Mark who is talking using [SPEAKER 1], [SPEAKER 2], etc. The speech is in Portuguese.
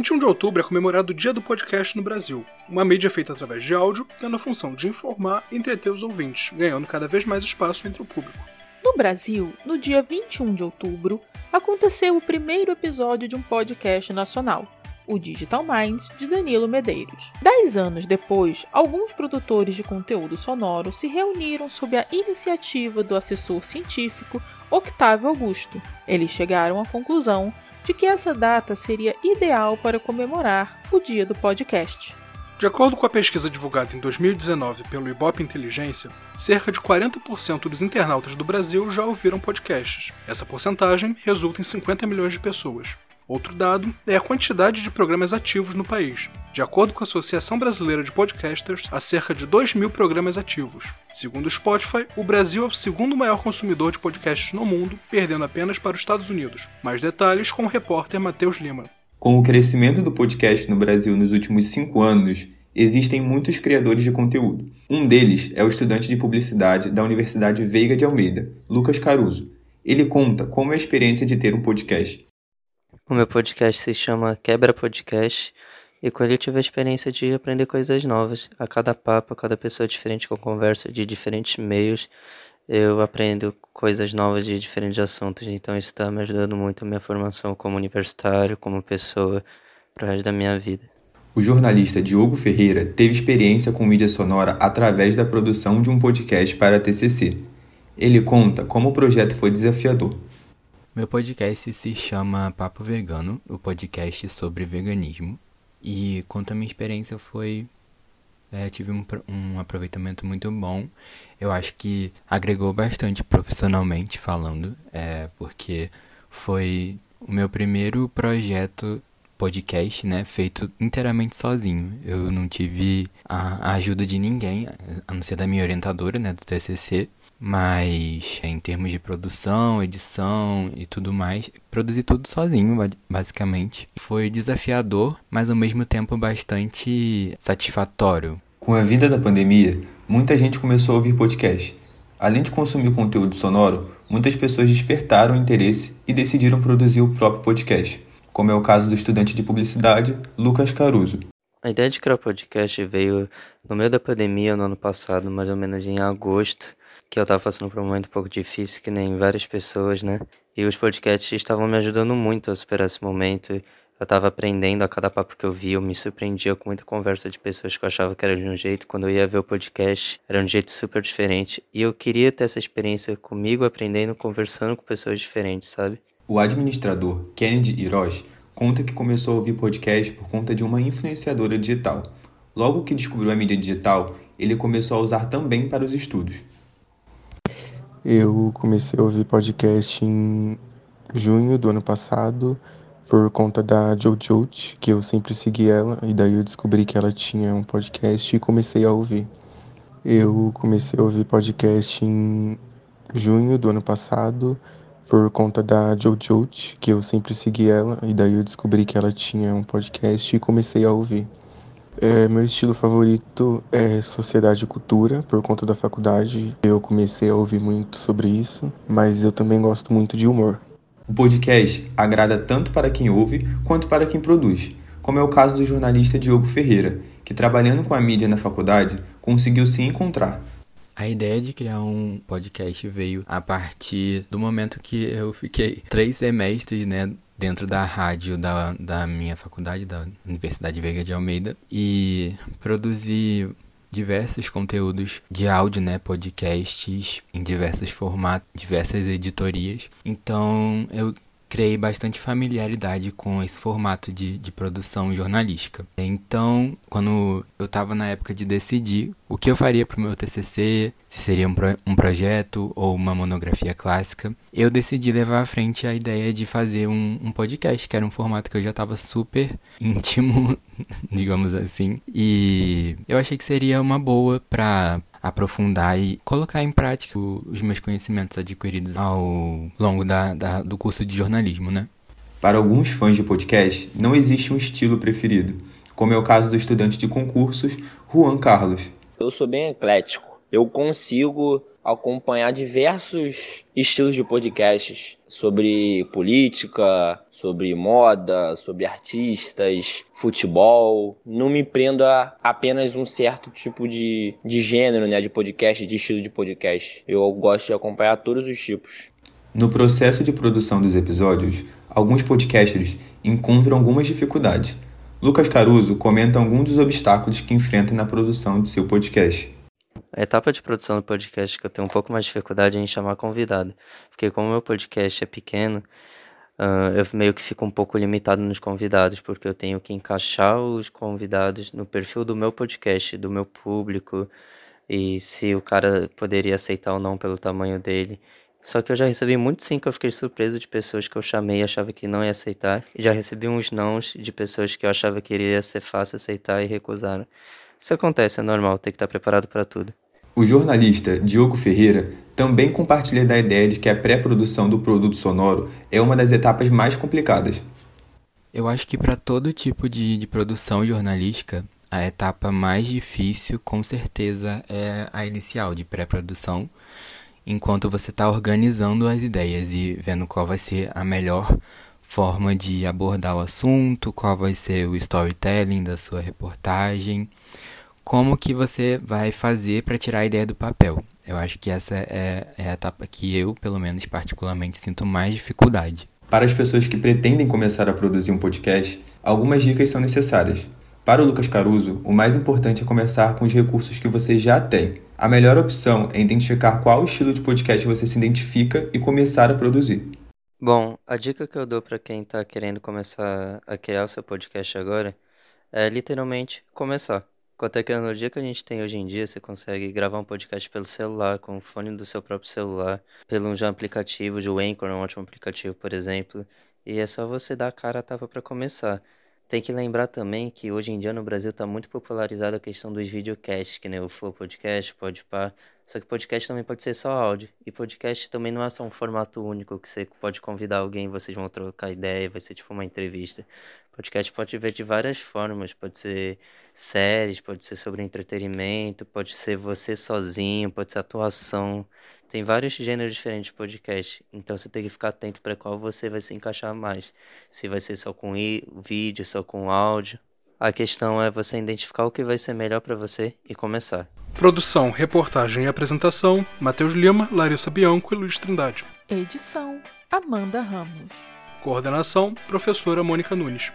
[SPEAKER 1] 21 de outubro é comemorado o Dia do Podcast no Brasil, uma mídia feita através de áudio, tendo a função de informar e entreter os ouvintes, ganhando cada vez mais espaço entre o público.
[SPEAKER 2] No Brasil, no dia 21 de outubro, aconteceu o primeiro episódio de um podcast nacional, o Digital Minds, de Danilo Medeiros. Dez anos depois, alguns produtores de conteúdo sonoro se reuniram sob a iniciativa do assessor científico Octávio Augusto. Eles chegaram à conclusão de que essa data seria ideal para comemorar o dia do podcast.
[SPEAKER 1] De acordo com a pesquisa divulgada em 2019 pelo Ibope Inteligência, cerca de 40% dos internautas do Brasil já ouviram podcasts. Essa porcentagem resulta em 50 milhões de pessoas. Outro dado é a quantidade de programas ativos no país. De acordo com a Associação Brasileira de Podcasters, há cerca de 2 mil programas ativos. Segundo o Spotify, o Brasil é o segundo maior consumidor de podcasts no mundo, perdendo apenas para os Estados Unidos. Mais detalhes com o repórter Matheus Lima.
[SPEAKER 3] Com o crescimento do podcast no Brasil nos últimos cinco anos, existem muitos criadores de conteúdo. Um deles é o estudante de publicidade da Universidade Veiga de Almeida, Lucas Caruso. Ele conta como é a experiência de ter um podcast.
[SPEAKER 4] O meu podcast se chama Quebra Podcast e com ele eu tive a experiência de aprender coisas novas. A cada papo, a cada pessoa diferente que eu converso de diferentes meios, eu aprendo coisas novas de diferentes assuntos. Então isso está me ajudando muito na minha formação como universitário, como pessoa, para o resto da minha vida.
[SPEAKER 3] O jornalista Diogo Ferreira teve experiência com mídia sonora através da produção de um podcast para a TCC. Ele conta como o projeto foi desafiador.
[SPEAKER 5] Meu podcast se chama Papo Vegano, o podcast sobre veganismo. E quanto à minha experiência foi. É, tive um, um aproveitamento muito bom. Eu acho que agregou bastante profissionalmente falando, é, porque foi o meu primeiro projeto podcast, né, feito inteiramente sozinho. Eu não tive a, a ajuda de ninguém, a não ser da minha orientadora, né, do TCC. Mas em termos de produção, edição e tudo mais, produzi tudo sozinho, basicamente. Foi desafiador, mas ao mesmo tempo bastante satisfatório.
[SPEAKER 3] Com a vinda da pandemia, muita gente começou a ouvir podcast. Além de consumir conteúdo sonoro, muitas pessoas despertaram interesse e decidiram produzir o próprio podcast, como é o caso do estudante de publicidade Lucas Caruso.
[SPEAKER 4] A ideia de criar o podcast veio no meio da pandemia no ano passado, mais ou menos em agosto que eu tava passando por um momento um pouco difícil, que nem várias pessoas, né? E os podcasts estavam me ajudando muito a superar esse momento. Eu tava aprendendo a cada papo que eu via, eu me surpreendia com muita conversa de pessoas que eu achava que era de um jeito. Quando eu ia ver o podcast, era um jeito super diferente. E eu queria ter essa experiência comigo, aprendendo, conversando com pessoas diferentes, sabe?
[SPEAKER 3] O administrador Kennedy Hiroshi conta que começou a ouvir podcast por conta de uma influenciadora digital. Logo que descobriu a mídia digital, ele começou a usar também para os estudos.
[SPEAKER 6] Eu comecei a ouvir podcast em junho do ano passado por conta da Jojo, que eu sempre segui ela, e daí eu descobri que ela tinha um podcast e comecei a ouvir. Eu comecei a ouvir podcast em junho do ano passado por conta da Jojo, que eu sempre segui ela, e daí eu descobri que ela tinha um podcast e comecei a ouvir. É, meu estilo favorito é sociedade e cultura, por conta da faculdade. Eu comecei a ouvir muito sobre isso, mas eu também gosto muito de humor.
[SPEAKER 3] O podcast agrada tanto para quem ouve quanto para quem produz, como é o caso do jornalista Diogo Ferreira, que trabalhando com a mídia na faculdade conseguiu se encontrar.
[SPEAKER 5] A ideia de criar um podcast veio a partir do momento que eu fiquei três semestres, né, dentro da rádio da, da minha faculdade, da Universidade Veiga de Almeida, e produzi diversos conteúdos de áudio, né, podcasts em diversos formatos, diversas editorias. Então, eu criei bastante familiaridade com esse formato de, de produção jornalística. Então, quando eu estava na época de decidir o que eu faria para o meu TCC, se seria um, pro, um projeto ou uma monografia clássica, eu decidi levar à frente a ideia de fazer um, um podcast, que era um formato que eu já estava super íntimo, digamos assim, e eu achei que seria uma boa para aprofundar e colocar em prática os meus conhecimentos adquiridos ao longo da, da, do curso de jornalismo, né?
[SPEAKER 3] Para alguns fãs de podcast, não existe um estilo preferido, como é o caso do estudante de concursos Juan Carlos.
[SPEAKER 7] Eu sou bem eclético. Eu consigo acompanhar diversos estilos de podcasts sobre política, sobre moda, sobre artistas, futebol. Não me prendo a apenas um certo tipo de, de gênero, né, de podcast, de estilo de podcast. Eu gosto de acompanhar todos os tipos.
[SPEAKER 3] No processo de produção dos episódios, alguns podcasters encontram algumas dificuldades. Lucas Caruso comenta alguns dos obstáculos que enfrenta na produção de seu podcast.
[SPEAKER 4] A etapa de produção do podcast que eu tenho um pouco mais de dificuldade é em chamar convidado, porque como o meu podcast é pequeno, uh, eu meio que fico um pouco limitado nos convidados, porque eu tenho que encaixar os convidados no perfil do meu podcast, do meu público, e se o cara poderia aceitar ou não pelo tamanho dele. Só que eu já recebi muito sim que eu fiquei surpreso de pessoas que eu chamei e achava que não ia aceitar. E já recebi uns nãos de pessoas que eu achava que iria ser fácil aceitar e recusaram. Isso acontece, é normal, tem que estar preparado para tudo.
[SPEAKER 3] O jornalista Diogo Ferreira também compartilha da ideia de que a pré-produção do produto sonoro é uma das etapas mais complicadas.
[SPEAKER 5] Eu acho que para todo tipo de, de produção jornalística, a etapa mais difícil, com certeza, é a inicial de pré-produção enquanto você está organizando as ideias e vendo qual vai ser a melhor forma de abordar o assunto, qual vai ser o storytelling da sua reportagem, como que você vai fazer para tirar a ideia do papel. Eu acho que essa é, é a etapa que eu, pelo menos particularmente, sinto mais dificuldade.
[SPEAKER 3] Para as pessoas que pretendem começar a produzir um podcast, algumas dicas são necessárias. Para o Lucas Caruso, o mais importante é começar com os recursos que você já tem. A melhor opção é identificar qual estilo de podcast você se identifica e começar a produzir.
[SPEAKER 4] Bom, a dica que eu dou para quem está querendo começar a criar o seu podcast agora é literalmente começar. Com a tecnologia que a gente tem hoje em dia, você consegue gravar um podcast pelo celular, com o fone do seu próprio celular, pelo um aplicativo de Anchor, um ótimo aplicativo, por exemplo, e é só você dar a cara a tapa para começar. Tem que lembrar também que hoje em dia no Brasil está muito popularizada a questão dos videocasts, que nem o Flow Podcast, Podpah. Só que podcast também pode ser só áudio. E podcast também não é só um formato único que você pode convidar alguém, vocês vão trocar ideia, vai ser tipo uma entrevista. Podcast pode ver de várias formas, pode ser séries, pode ser sobre entretenimento, pode ser você sozinho, pode ser atuação. Tem vários gêneros diferentes de podcast, então você tem que ficar atento para qual você vai se encaixar mais. Se vai ser só com vídeo, só com áudio. A questão é você identificar o que vai ser melhor para você e começar.
[SPEAKER 1] Produção, reportagem e apresentação: Matheus Lima, Larissa Bianco e Luiz Trindade.
[SPEAKER 2] Edição: Amanda Ramos.
[SPEAKER 1] Coordenação: Professora Mônica Nunes.